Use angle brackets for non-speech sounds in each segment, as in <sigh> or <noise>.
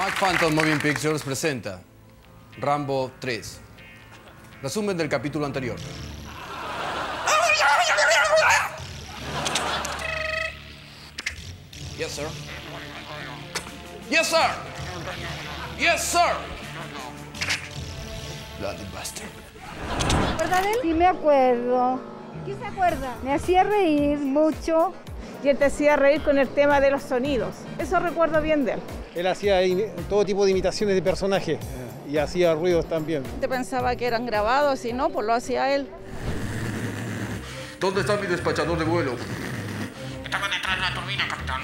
Mac Phantom Moving Pictures presenta Rambo 3. Resumen del capítulo anterior. Yes, sir. Yes, sir. Yes, sir. Bloody bastard. ¿Verdad él? Sí, me acuerdo. ¿Qué se acuerda? Me hacía reír mucho. Y él te hacía reír con el tema de los sonidos. Eso recuerdo bien de él. Él hacía todo tipo de imitaciones de personajes eh, y hacía ruidos también. Te pensaba que eran grabados y no, pues lo hacía él. ¿Dónde está mi despachador de vuelo? Estaban detrás de la turbina, capitán.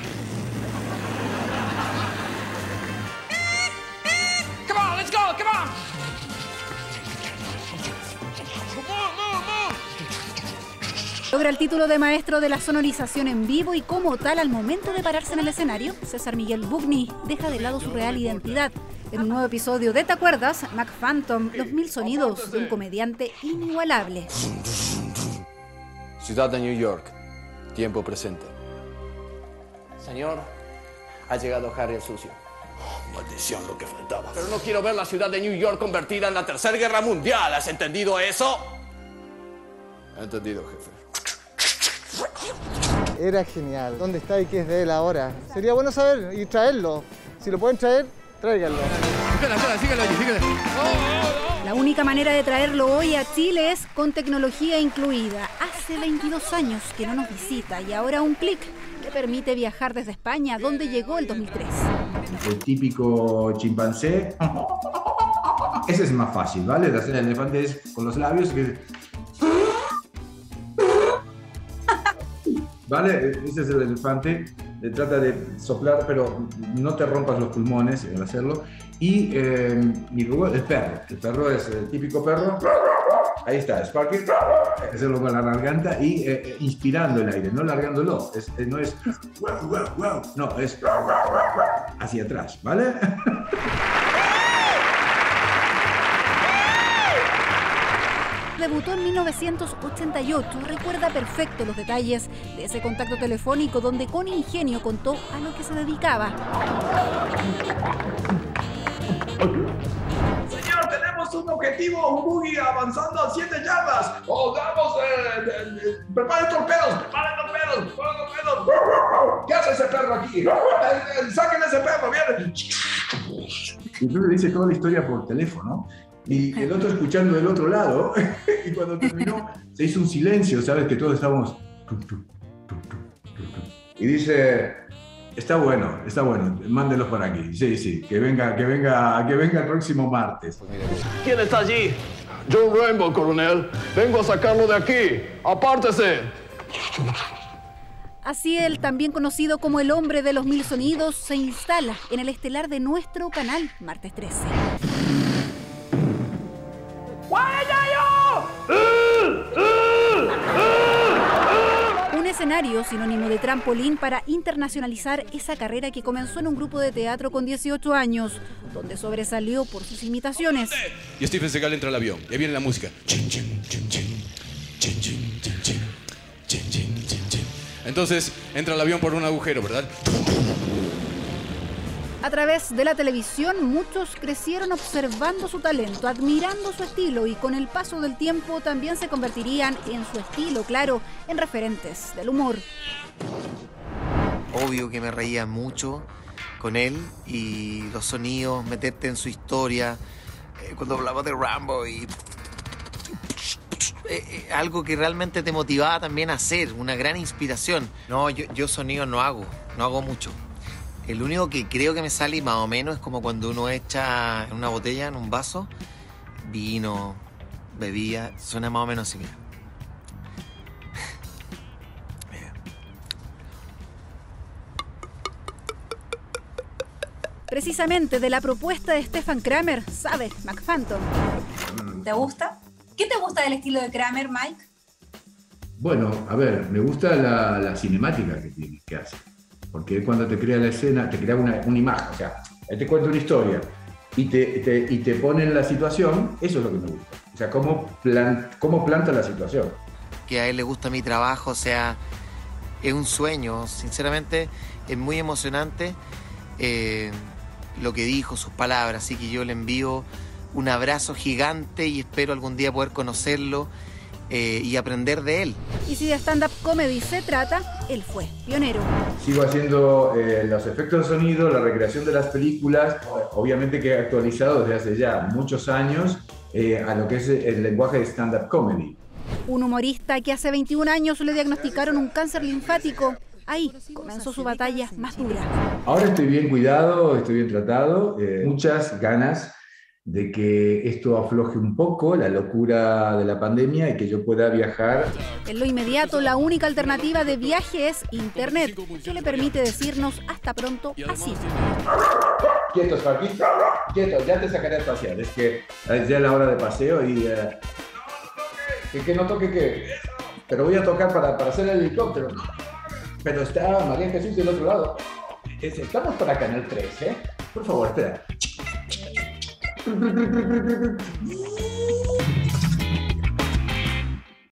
Logra el título de maestro de la sonorización en vivo y como tal al momento de pararse en el escenario, César Miguel Bugni deja de lado su real identidad. En un nuevo episodio de ¿Te acuerdas? Mac Phantom, los mil sonidos de un comediante inigualable. Ciudad de New York. Tiempo presente. Señor, ha llegado Harry el sucio. Maldición, lo que faltaba. Pero no quiero ver la ciudad de New York convertida en la Tercera Guerra Mundial. ¿Has entendido eso? Entendido, jefe. Era genial. ¿Dónde está y qué es de él ahora? Sería bueno saber y traerlo. Si lo pueden traer, tráiganlo. La única manera de traerlo hoy a Chile es con tecnología incluida. Hace 22 años que no nos visita y ahora un clic le permite viajar desde España, donde llegó el 2003. el típico chimpancé. <laughs> Ese es más fácil, ¿vale? De hacer el elefante es con los labios. que- ¿Vale? Ese es el elefante. Eh, Trata de soplar, pero no te rompas los pulmones al hacerlo. Y, eh, luego el perro. El perro es el típico perro. Ahí está, Sparky. Hacerlo con la garganta y eh, eh, inspirando el aire, no largándolo. Es- eh, no es. No, es hacia atrás, ¿vale? <laughs> Debutó en 1988, recuerda perfecto los detalles de ese contacto telefónico donde con ingenio contó a lo que se dedicaba. Señor, tenemos un objetivo, un buggy avanzando a 7 yardas. ¡Oh, vamos! Eh, eh, eh, ¡Preparen torpedos! ¡Preparen torpedos! ¡Preparen torpedos! ¿Qué hace ese perro aquí? Eh, eh, ¡Saquen ese perro! ¡Viene! Y le dice toda la historia por teléfono. Y <laughs> el otro escuchando del otro lado. <laughs> y cuando terminó, se hizo un silencio, ¿sabes? Que todos estábamos. Y dice. Está bueno, está bueno, mándelos por aquí. Sí, sí, que venga, que venga, que venga el próximo martes. ¿Quién está allí? John Rainbow, coronel. Vengo a sacarlo de aquí. Apártese. Así él, también conocido como el hombre de los mil sonidos, se instala en el estelar de nuestro canal, martes 13. Sinónimo de trampolín para internacionalizar esa carrera que comenzó en un grupo de teatro con 18 años, donde sobresalió por sus imitaciones. Y Steven Seagal entra al avión. Y viene la música. Entonces entra al avión por un agujero, ¿verdad? A través de la televisión, muchos crecieron observando su talento, admirando su estilo y con el paso del tiempo también se convertirían en su estilo, claro, en referentes del humor. Obvio que me reía mucho con él y los sonidos, meterte en su historia. eh, cuando hablaba de Rambo y. eh, eh, algo que realmente te motivaba también a hacer, una gran inspiración. No, yo, yo sonidos no hago, no hago mucho. El único que creo que me sale más o menos es como cuando uno echa en una botella, en un vaso, vino, bebida, suena más o menos así, mira. Precisamente de la propuesta de Stefan Kramer, sabe McPhantom. ¿Te gusta? ¿Qué te gusta del estilo de Kramer, Mike? Bueno, a ver, me gusta la, la cinemática que tiene, que hace. Porque cuando te crea la escena, te crea una, una imagen. O sea, él te cuenta una historia y te, te- y te pone en la situación, eso es lo que me gusta. O sea, cómo, cómo planta la situación. que a él le gusta mi trabajo, o sea, es un sueño, sinceramente es muy emocionante. eh, lo que dijo, sus palabras. Así que yo le envío un abrazo gigante y espero algún día poder conocerlo eh, y aprender de él. Y si de stand-up comedy se trata, él fue pionero. Sigo haciendo eh, los efectos de sonido, la recreación de las películas, obviamente que he actualizado desde hace ya muchos años eh, a lo que es el lenguaje de stand-up comedy. Un humorista que hace 21 años le diagnosticaron un cáncer linfático. Ahí comenzó su batalla más dura. Ahora estoy bien cuidado, estoy bien tratado, eh, muchas ganas de que esto afloje un poco la locura de la pandemia y que yo pueda viajar. En lo inmediato, la única alternativa de viaje es Internet, que le permite decirnos hasta pronto así. Quietos, Joaquín. Quietos, ya te sacaré a pasear. Es que es ya la hora de paseo y... eh, ¿que, que no toque qué? Pero voy a tocar para, para hacer el helicóptero. Pero está María Jesús del otro lado. Es- Estamos para Canal 3, ¿eh? Por favor, espera. Thank <laughs> you.